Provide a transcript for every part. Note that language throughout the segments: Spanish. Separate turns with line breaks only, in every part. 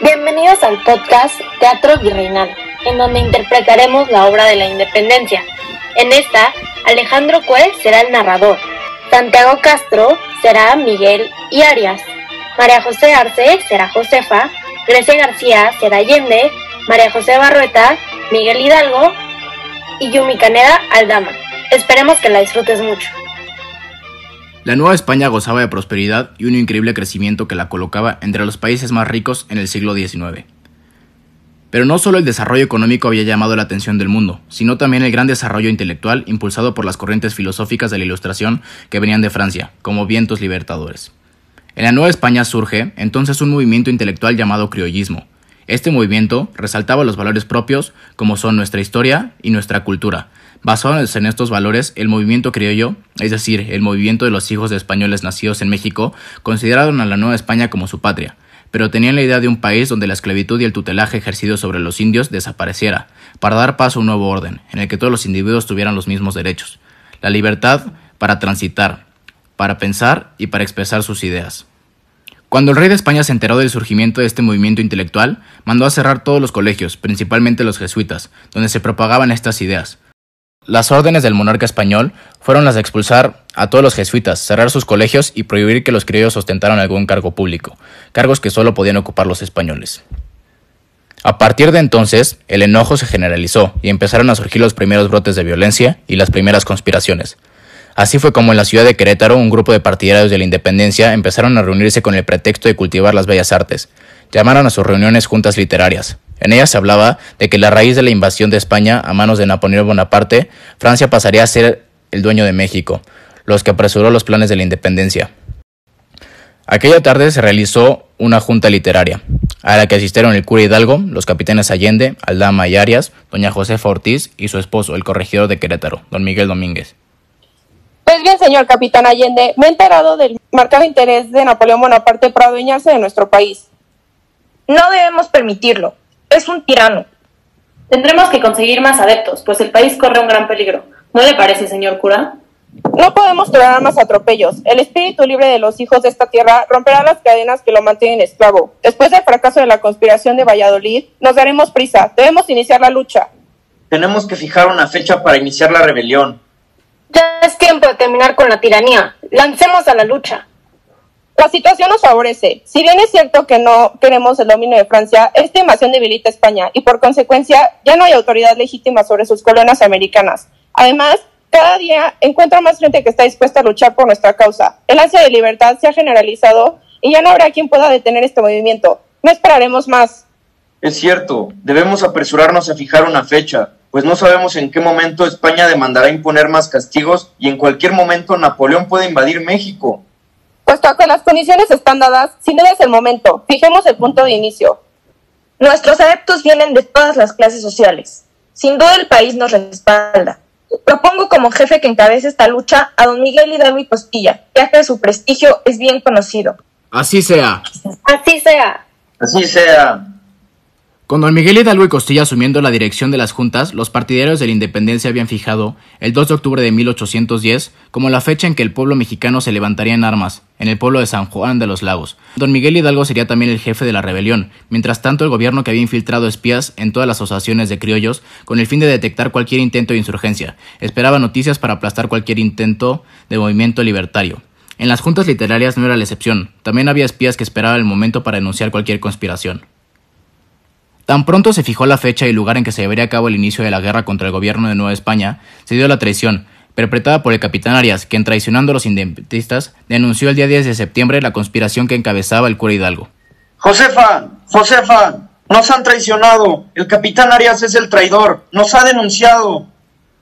Bienvenidos al podcast Teatro Virreinal, en donde interpretaremos la obra de la independencia. En esta, Alejandro Cue será el narrador, Santiago Castro será Miguel y Arias, María José Arce será Josefa, Grecia García será Allende, María José Barrueta, Miguel Hidalgo y Yumi Caneda Aldama. Esperemos que la disfrutes mucho.
La Nueva España gozaba de prosperidad y un increíble crecimiento que la colocaba entre los países más ricos en el siglo XIX. Pero no solo el desarrollo económico había llamado la atención del mundo, sino también el gran desarrollo intelectual impulsado por las corrientes filosóficas de la Ilustración que venían de Francia, como vientos libertadores. En la Nueva España surge entonces un movimiento intelectual llamado criollismo. Este movimiento resaltaba los valores propios como son nuestra historia y nuestra cultura, Basados en estos valores, el movimiento criollo, es decir, el movimiento de los hijos de españoles nacidos en México, consideraron a la Nueva España como su patria, pero tenían la idea de un país donde la esclavitud y el tutelaje ejercido sobre los indios desapareciera, para dar paso a un nuevo orden, en el que todos los individuos tuvieran los mismos derechos, la libertad para transitar, para pensar y para expresar sus ideas. Cuando el rey de España se enteró del surgimiento de este movimiento intelectual, mandó a cerrar todos los colegios, principalmente los jesuitas, donde se propagaban estas ideas, las órdenes del monarca español fueron las de expulsar a todos los jesuitas, cerrar sus colegios y prohibir que los criollos ostentaran algún cargo público, cargos que solo podían ocupar los españoles. A partir de entonces, el enojo se generalizó y empezaron a surgir los primeros brotes de violencia y las primeras conspiraciones. Así fue como en la ciudad de Querétaro un grupo de partidarios de la independencia empezaron a reunirse con el pretexto de cultivar las bellas artes. Llamaron a sus reuniones juntas literarias, en ella se hablaba de que la raíz de la invasión de España a manos de Napoleón Bonaparte, Francia pasaría a ser el dueño de México, los que apresuró los planes de la independencia. Aquella tarde se realizó una junta literaria, a la que asistieron el cura Hidalgo, los capitanes Allende, Aldama y Arias, doña Josefa Ortiz y su esposo, el corregidor de Querétaro, don Miguel Domínguez.
Pues bien, señor capitán Allende, me he enterado del marcado interés de Napoleón Bonaparte por adueñarse de nuestro país.
No debemos permitirlo es un tirano.
Tendremos que conseguir más adeptos, pues el país corre un gran peligro. ¿No le parece, señor cura?
No podemos tolerar más atropellos. El espíritu libre de los hijos de esta tierra romperá las cadenas que lo mantienen esclavo. Después del fracaso de la conspiración de Valladolid, nos daremos prisa. Debemos iniciar la lucha.
Tenemos que fijar una fecha para iniciar la rebelión.
Ya es tiempo de terminar con la tiranía. Lancemos a la lucha.
La situación nos favorece. Si bien es cierto que no queremos el dominio de Francia, esta invasión debilita España y por consecuencia ya no hay autoridad legítima sobre sus colonias americanas. Además, cada día encuentra más gente que está dispuesta a luchar por nuestra causa. El ansia de libertad se ha generalizado y ya no habrá quien pueda detener este movimiento. No esperaremos más.
Es cierto, debemos apresurarnos a fijar una fecha, pues no sabemos en qué momento España demandará imponer más castigos y en cualquier momento Napoleón puede invadir México.
Puesto que las condiciones están dadas, si no es el momento, fijemos el punto de inicio.
Nuestros adeptos vienen de todas las clases sociales. Sin duda el país nos respalda. Propongo como jefe que encabece esta lucha a don Miguel Hidalgo y Costilla, ya que su prestigio es bien conocido.
Así sea.
Así sea.
Así sea.
Con don Miguel Hidalgo y Costilla asumiendo la dirección de las juntas, los partidarios de la independencia habían fijado el 2 de octubre de 1810 como la fecha en que el pueblo mexicano se levantaría en armas, en el pueblo de San Juan de los Lagos. Don Miguel Hidalgo sería también el jefe de la rebelión, mientras tanto el gobierno que había infiltrado espías en todas las asociaciones de criollos con el fin de detectar cualquier intento de insurgencia, esperaba noticias para aplastar cualquier intento de movimiento libertario. En las juntas literarias no era la excepción, también había espías que esperaban el momento para denunciar cualquier conspiración. Tan pronto se fijó la fecha y lugar en que se llevaría a cabo el inicio de la guerra contra el gobierno de Nueva España, se dio la traición, perpetrada por el capitán Arias, quien traicionando a los independentistas, denunció el día 10 de septiembre la conspiración que encabezaba el cura Hidalgo.
Josefa, Josefa, nos han traicionado. El capitán Arias es el traidor. Nos ha denunciado.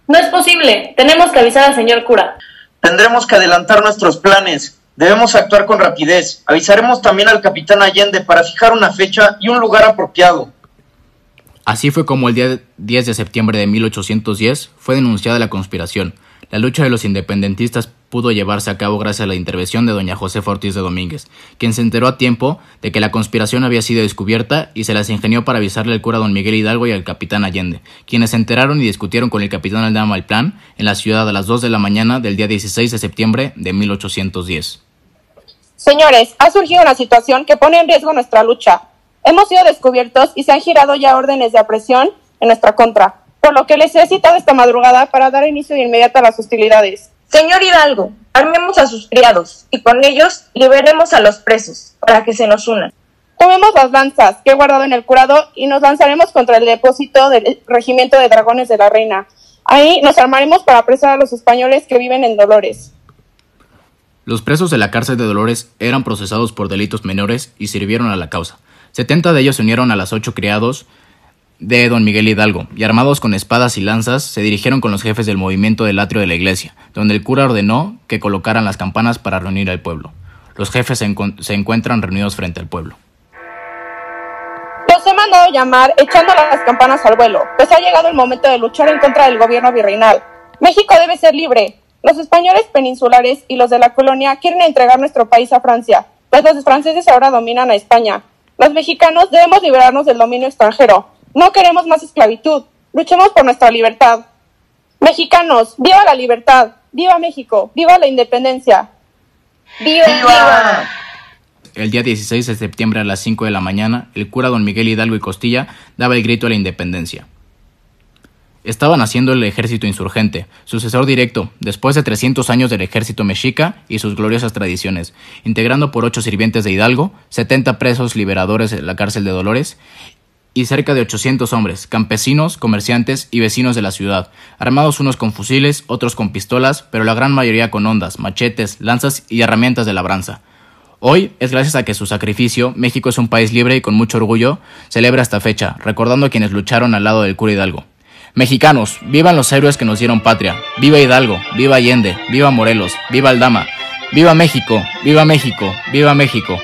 No es posible. Tenemos que avisar al señor cura.
Tendremos que adelantar nuestros planes. Debemos actuar con rapidez. Avisaremos también al capitán Allende para fijar una fecha y un lugar apropiado.
Así fue como el día 10 de septiembre de 1810 fue denunciada la conspiración. La lucha de los independentistas pudo llevarse a cabo gracias a la intervención de doña José Ortiz de Domínguez, quien se enteró a tiempo de que la conspiración había sido descubierta y se las ingenió para avisarle al cura don Miguel Hidalgo y al capitán Allende, quienes se enteraron y discutieron con el capitán Aldama el plan en la ciudad a las 2 de la mañana del día 16 de septiembre de 1810.
Señores, ha surgido una situación que pone en riesgo nuestra lucha. Hemos sido descubiertos y se han girado ya órdenes de apresión en nuestra contra, por lo que les he citado esta madrugada para dar inicio de inmediato a las hostilidades.
Señor Hidalgo, armemos a sus criados y con ellos liberemos a los presos para que se nos unan.
Tomemos las lanzas que he guardado en el curado y nos lanzaremos contra el depósito del regimiento de dragones de la reina. Ahí nos armaremos para apresar a los españoles que viven en Dolores.
Los presos de la cárcel de Dolores eran procesados por delitos menores y sirvieron a la causa. Setenta de ellos se unieron a las ocho criados de don Miguel Hidalgo, y armados con espadas y lanzas, se dirigieron con los jefes del movimiento del atrio de la iglesia, donde el cura ordenó que colocaran las campanas para reunir al pueblo. Los jefes se, encuentran reunidos frente al pueblo.
Los he mandado llamar echando las campanas al vuelo, pues ha llegado el momento de luchar en contra del gobierno virreinal. México debe ser libre. Los españoles peninsulares y los de la colonia quieren entregar nuestro país a Francia, pues los franceses ahora dominan a España. Los mexicanos debemos liberarnos del dominio extranjero. No queremos más esclavitud. Luchemos por nuestra libertad. Mexicanos, viva la libertad, viva México, viva la independencia.
¡Viva! ¡Viva!
El día 16 de septiembre a las 5 de la mañana, el cura don Miguel Hidalgo y Costilla daba el grito a la independencia. Estaba naciendo el ejército insurgente, sucesor directo, después de 300 años del ejército mexica y sus gloriosas tradiciones, integrando por ocho sirvientes de Hidalgo, 70 presos liberadores de la cárcel de Dolores y cerca de 800 hombres, campesinos, comerciantes y vecinos de la ciudad, armados unos con fusiles, otros con pistolas, pero la gran mayoría con ondas, machetes, lanzas y herramientas de labranza. Hoy es gracias a que su sacrificio, México es un país libre y con mucho orgullo celebra esta fecha, recordando a quienes lucharon al lado del cura Hidalgo. Mexicanos, vivan los héroes que nos dieron patria, viva Hidalgo, viva Allende, viva Morelos, viva Aldama, viva México, viva México, viva México.